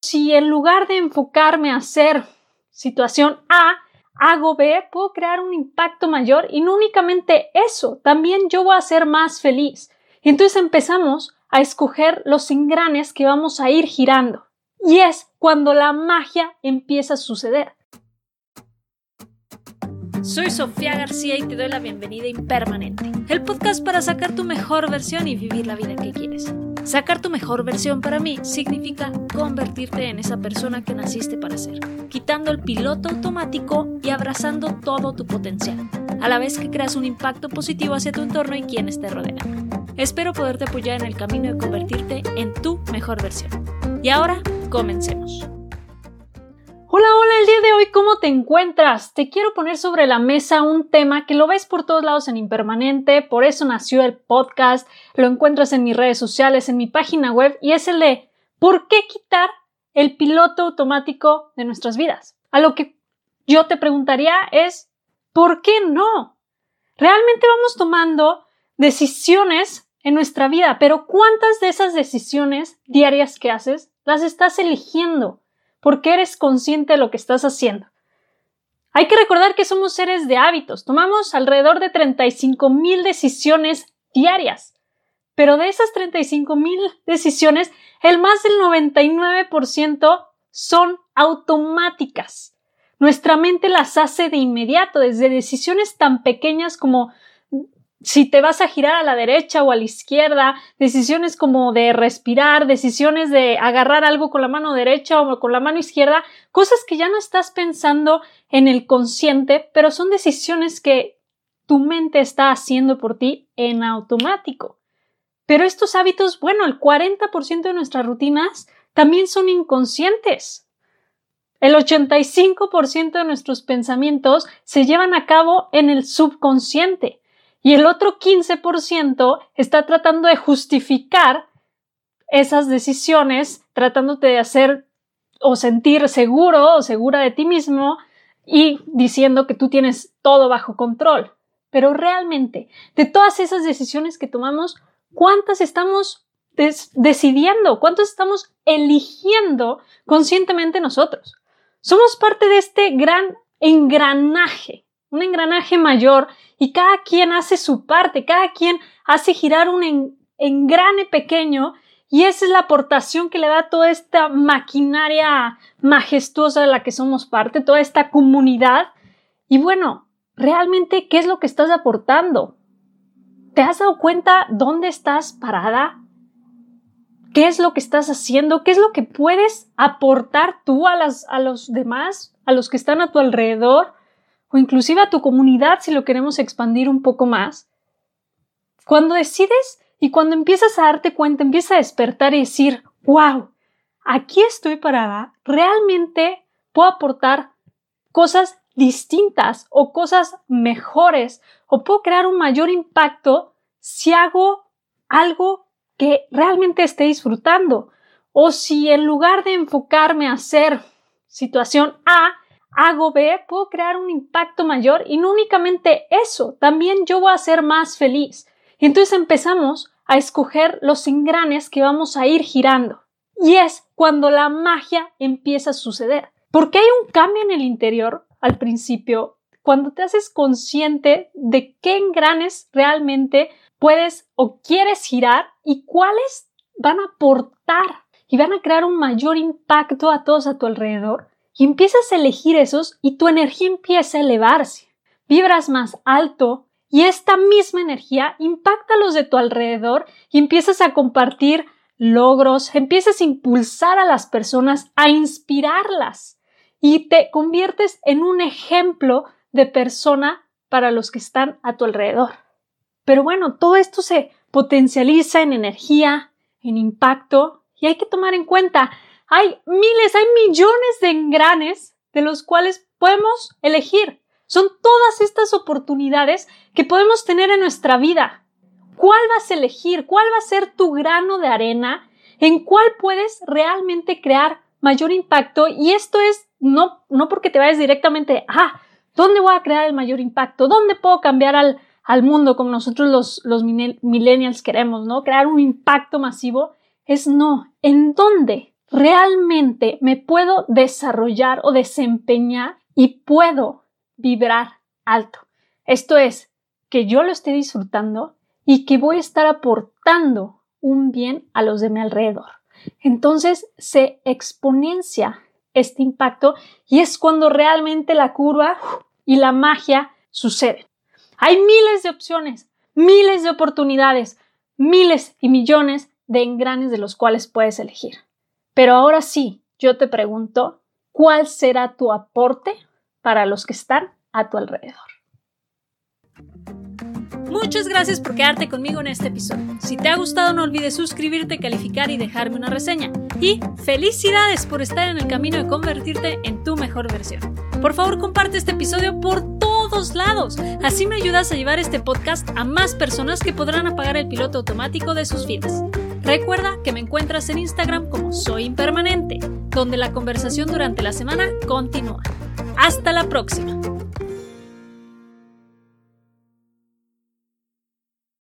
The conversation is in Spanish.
Si en lugar de enfocarme a hacer situación A, hago B, puedo crear un impacto mayor y no únicamente eso, también yo voy a ser más feliz. Entonces empezamos a escoger los engranes que vamos a ir girando. Y es cuando la magia empieza a suceder. Soy Sofía García y te doy la bienvenida Impermanente, el podcast para sacar tu mejor versión y vivir la vida que quieres. Sacar tu mejor versión para mí significa convertirte en esa persona que naciste para ser, quitando el piloto automático y abrazando todo tu potencial, a la vez que creas un impacto positivo hacia tu entorno y quienes te rodean. Espero poderte apoyar en el camino de convertirte en tu mejor versión. Y ahora, comencemos. Hola, hola, el día de hoy, ¿cómo te encuentras? Te quiero poner sobre la mesa un tema que lo ves por todos lados en Impermanente, por eso nació el podcast, lo encuentras en mis redes sociales, en mi página web, y es el de ¿por qué quitar el piloto automático de nuestras vidas? A lo que yo te preguntaría es ¿por qué no? Realmente vamos tomando decisiones en nuestra vida, pero ¿cuántas de esas decisiones diarias que haces las estás eligiendo? Porque eres consciente de lo que estás haciendo. Hay que recordar que somos seres de hábitos, tomamos alrededor de 35 mil decisiones diarias, pero de esas 35 mil decisiones, el más del 99% son automáticas. Nuestra mente las hace de inmediato, desde decisiones tan pequeñas como si te vas a girar a la derecha o a la izquierda, decisiones como de respirar, decisiones de agarrar algo con la mano derecha o con la mano izquierda, cosas que ya no estás pensando en el consciente, pero son decisiones que tu mente está haciendo por ti en automático. Pero estos hábitos, bueno, el 40% de nuestras rutinas también son inconscientes. El 85% de nuestros pensamientos se llevan a cabo en el subconsciente y el otro 15% está tratando de justificar esas decisiones, tratándote de hacer o sentir seguro o segura de ti mismo y diciendo que tú tienes todo bajo control. Pero realmente, de todas esas decisiones que tomamos, ¿cuántas estamos decidiendo? ¿Cuántas estamos eligiendo conscientemente nosotros? Somos parte de este gran engranaje un engranaje mayor y cada quien hace su parte, cada quien hace girar un engrane pequeño y esa es la aportación que le da toda esta maquinaria majestuosa de la que somos parte, toda esta comunidad. Y bueno, realmente, ¿qué es lo que estás aportando? ¿Te has dado cuenta dónde estás parada? ¿Qué es lo que estás haciendo? ¿Qué es lo que puedes aportar tú a, las, a los demás, a los que están a tu alrededor? O inclusive a tu comunidad si lo queremos expandir un poco más. Cuando decides y cuando empiezas a darte cuenta, empiezas a despertar y decir, wow, aquí estoy parada, realmente puedo aportar cosas distintas o cosas mejores o puedo crear un mayor impacto si hago algo que realmente esté disfrutando o si en lugar de enfocarme a hacer situación A, hago B, puedo crear un impacto mayor y no únicamente eso, también yo voy a ser más feliz. Y entonces empezamos a escoger los engranes que vamos a ir girando. Y es cuando la magia empieza a suceder. Porque hay un cambio en el interior al principio, cuando te haces consciente de qué engranes realmente puedes o quieres girar y cuáles van a aportar y van a crear un mayor impacto a todos a tu alrededor y empiezas a elegir esos y tu energía empieza a elevarse. Vibras más alto y esta misma energía impacta a los de tu alrededor y empiezas a compartir logros, empiezas a impulsar a las personas, a inspirarlas y te conviertes en un ejemplo de persona para los que están a tu alrededor. Pero bueno, todo esto se potencializa en energía, en impacto y hay que tomar en cuenta hay miles, hay millones de engranes de los cuales podemos elegir. Son todas estas oportunidades que podemos tener en nuestra vida. ¿Cuál vas a elegir? ¿Cuál va a ser tu grano de arena? ¿En cuál puedes realmente crear mayor impacto? Y esto es no, no porque te vayas directamente, ah, ¿dónde voy a crear el mayor impacto? ¿Dónde puedo cambiar al, al mundo como nosotros los, los millennials queremos, ¿no? Crear un impacto masivo. Es no, ¿en dónde? Realmente me puedo desarrollar o desempeñar y puedo vibrar alto. Esto es, que yo lo esté disfrutando y que voy a estar aportando un bien a los de mi alrededor. Entonces se exponencia este impacto y es cuando realmente la curva y la magia suceden. Hay miles de opciones, miles de oportunidades, miles y millones de engranes de los cuales puedes elegir. Pero ahora sí, yo te pregunto, ¿cuál será tu aporte para los que están a tu alrededor? Muchas gracias por quedarte conmigo en este episodio. Si te ha gustado no olvides suscribirte, calificar y dejarme una reseña. Y felicidades por estar en el camino de convertirte en tu mejor versión. Por favor comparte este episodio por todos lados. Así me ayudas a llevar este podcast a más personas que podrán apagar el piloto automático de sus vidas. Recuerda que me encuentras en Instagram como Soy Impermanente, donde la conversación durante la semana continúa. Hasta la próxima.